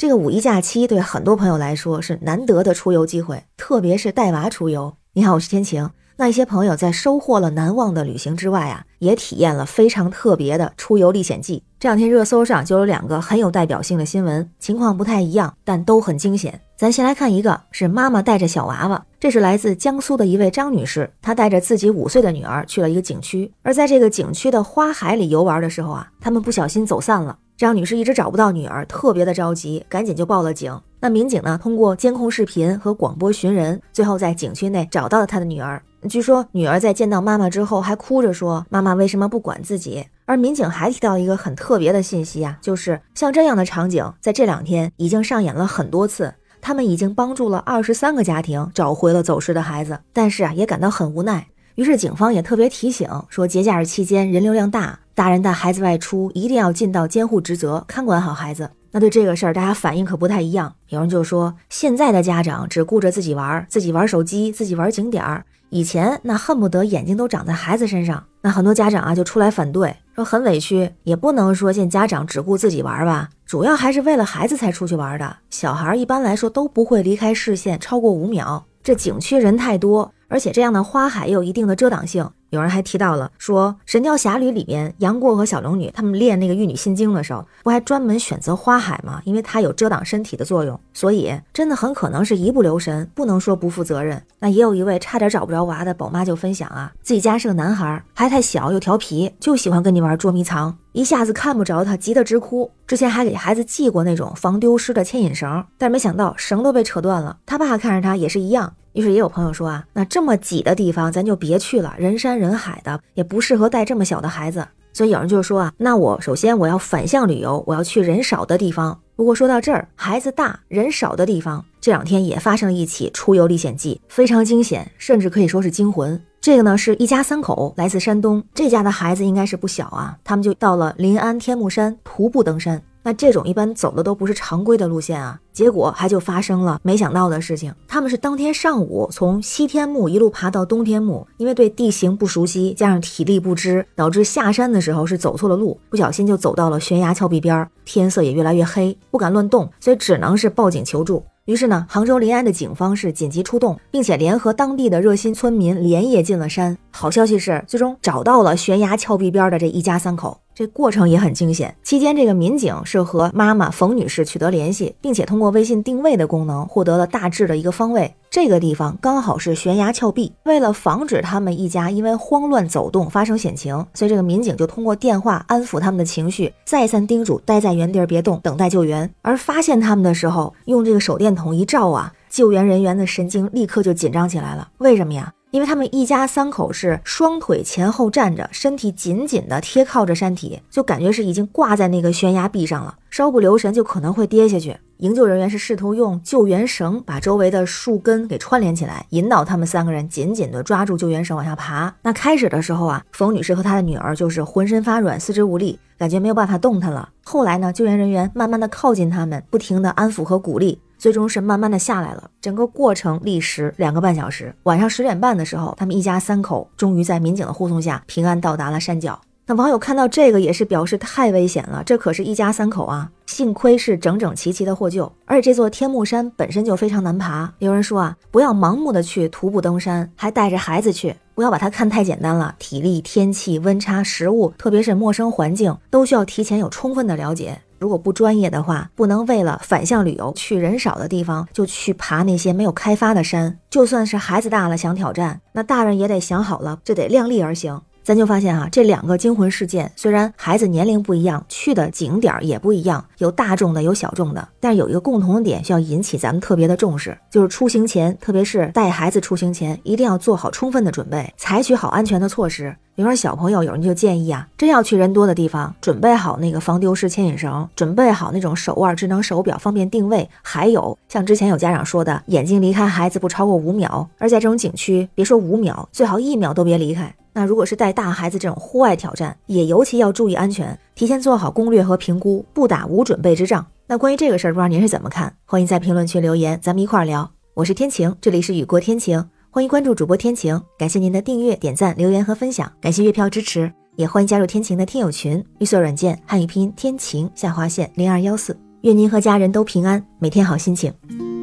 这个五一假期对很多朋友来说是难得的出游机会，特别是带娃出游。你好，我是天晴。那一些朋友在收获了难忘的旅行之外啊，也体验了非常特别的出游历险记。这两天热搜上就有两个很有代表性的新闻，情况不太一样，但都很惊险。咱先来看一个，是妈妈带着小娃娃，这是来自江苏的一位张女士，她带着自己五岁的女儿去了一个景区，而在这个景区的花海里游玩的时候啊，他们不小心走散了。张女士一直找不到女儿，特别的着急，赶紧就报了警。那民警呢，通过监控视频和广播寻人，最后在景区内找到了她的女儿。据说女儿在见到妈妈之后，还哭着说：“妈妈为什么不管自己？”而民警还提到一个很特别的信息啊，就是像这样的场景，在这两天已经上演了很多次。他们已经帮助了二十三个家庭找回了走失的孩子，但是啊，也感到很无奈。于是警方也特别提醒说，节假日期间人流量大，大人带孩子外出一定要尽到监护职责，看管好孩子。那对这个事儿，大家反应可不太一样。有人就说，现在的家长只顾着自己玩，自己玩手机，自己玩景点儿。以前那恨不得眼睛都长在孩子身上。那很多家长啊就出来反对，说很委屈，也不能说见家长只顾自己玩吧，主要还是为了孩子才出去玩的。小孩一般来说都不会离开视线超过五秒，这景区人太多。而且这样的花海也有一定的遮挡性。有人还提到了说，《神雕侠侣》里面杨过和小龙女他们练那个玉女心经的时候，不还专门选择花海吗？因为它有遮挡身体的作用。所以真的很可能是一不留神，不能说不负责任。那也有一位差点找不着娃的宝妈就分享啊，自己家是个男孩，还太小又调皮，就喜欢跟你玩捉迷藏，一下子看不着他，急得直哭。之前还给孩子系过那种防丢失的牵引绳，但是没想到绳都被扯断了。他爸看着他也是一样。于是也有朋友说啊，那这么挤的地方咱就别去了，人山人海的也不适合带这么小的孩子。所以有人就说啊，那我首先我要反向旅游，我要去人少的地方。不过说到这儿，孩子大人少的地方，这两天也发生了一起出游历险记，非常惊险，甚至可以说是惊魂。这个呢是一家三口来自山东，这家的孩子应该是不小啊，他们就到了临安天目山徒步登山。那这种一般走的都不是常规的路线啊，结果还就发生了没想到的事情。他们是当天上午从西天目一路爬到东天目，因为对地形不熟悉，加上体力不支，导致下山的时候是走错了路，不小心就走到了悬崖峭壁边儿，天色也越来越黑，不敢乱动，所以只能是报警求助。于是呢，杭州临安的警方是紧急出动，并且联合当地的热心村民连夜进了山。好消息是，最终找到了悬崖峭壁边的这一家三口。这过程也很惊险。期间，这个民警是和妈妈冯女士取得联系，并且通过微信定位的功能获得了大致的一个方位。这个地方刚好是悬崖峭壁。为了防止他们一家因为慌乱走动发生险情，所以这个民警就通过电话安抚他们的情绪，再三叮嘱待在原地别动，等待救援。而发现他们的时候，用这个手电筒一照啊，救援人员的神经立刻就紧张起来了。为什么呀？因为他们一家三口是双腿前后站着，身体紧紧的贴靠着山体，就感觉是已经挂在那个悬崖壁上了，稍不留神就可能会跌下去。营救人员是试图用救援绳把周围的树根给串联起来，引导他们三个人紧紧的抓住救援绳往下爬。那开始的时候啊，冯女士和她的女儿就是浑身发软，四肢无力，感觉没有办法动弹了。后来呢，救援人员慢慢的靠近他们，不停的安抚和鼓励。最终是慢慢的下来了，整个过程历时两个半小时。晚上十点半的时候，他们一家三口终于在民警的护送下平安到达了山脚。那网友看到这个也是表示太危险了，这可是一家三口啊，幸亏是整整齐齐的获救。而且这座天目山本身就非常难爬，有人说啊，不要盲目的去徒步登山，还带着孩子去，不要把它看太简单了。体力、天气、温差、食物，特别是陌生环境，都需要提前有充分的了解。如果不专业的话，不能为了反向旅游去人少的地方就去爬那些没有开发的山。就算是孩子大了想挑战，那大人也得想好了，这得量力而行。咱就发现哈，这两个惊魂事件虽然孩子年龄不一样，去的景点也不一样，有大众的，有小众的，但是有一个共同的点需要引起咱们特别的重视，就是出行前，特别是带孩子出行前，一定要做好充分的准备，采取好安全的措施。比如说小朋友，有人就建议啊，真要去人多的地方，准备好那个防丢失牵引绳，准备好那种手腕智能手表，方便定位。还有像之前有家长说的，眼睛离开孩子不超过五秒，而在这种景区，别说五秒，最好一秒都别离开。那如果是带大孩子这种户外挑战，也尤其要注意安全，提前做好攻略和评估，不打无准备之仗。那关于这个事儿，不知道您是怎么看？欢迎在评论区留言，咱们一块儿聊。我是天晴，这里是雨过天晴，欢迎关注主播天晴，感谢您的订阅、点赞、留言和分享，感谢月票支持，也欢迎加入天晴的听友群，绿色软件汉语拼音天晴下划线零二幺四。愿您和家人都平安，每天好心情。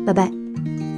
拜拜。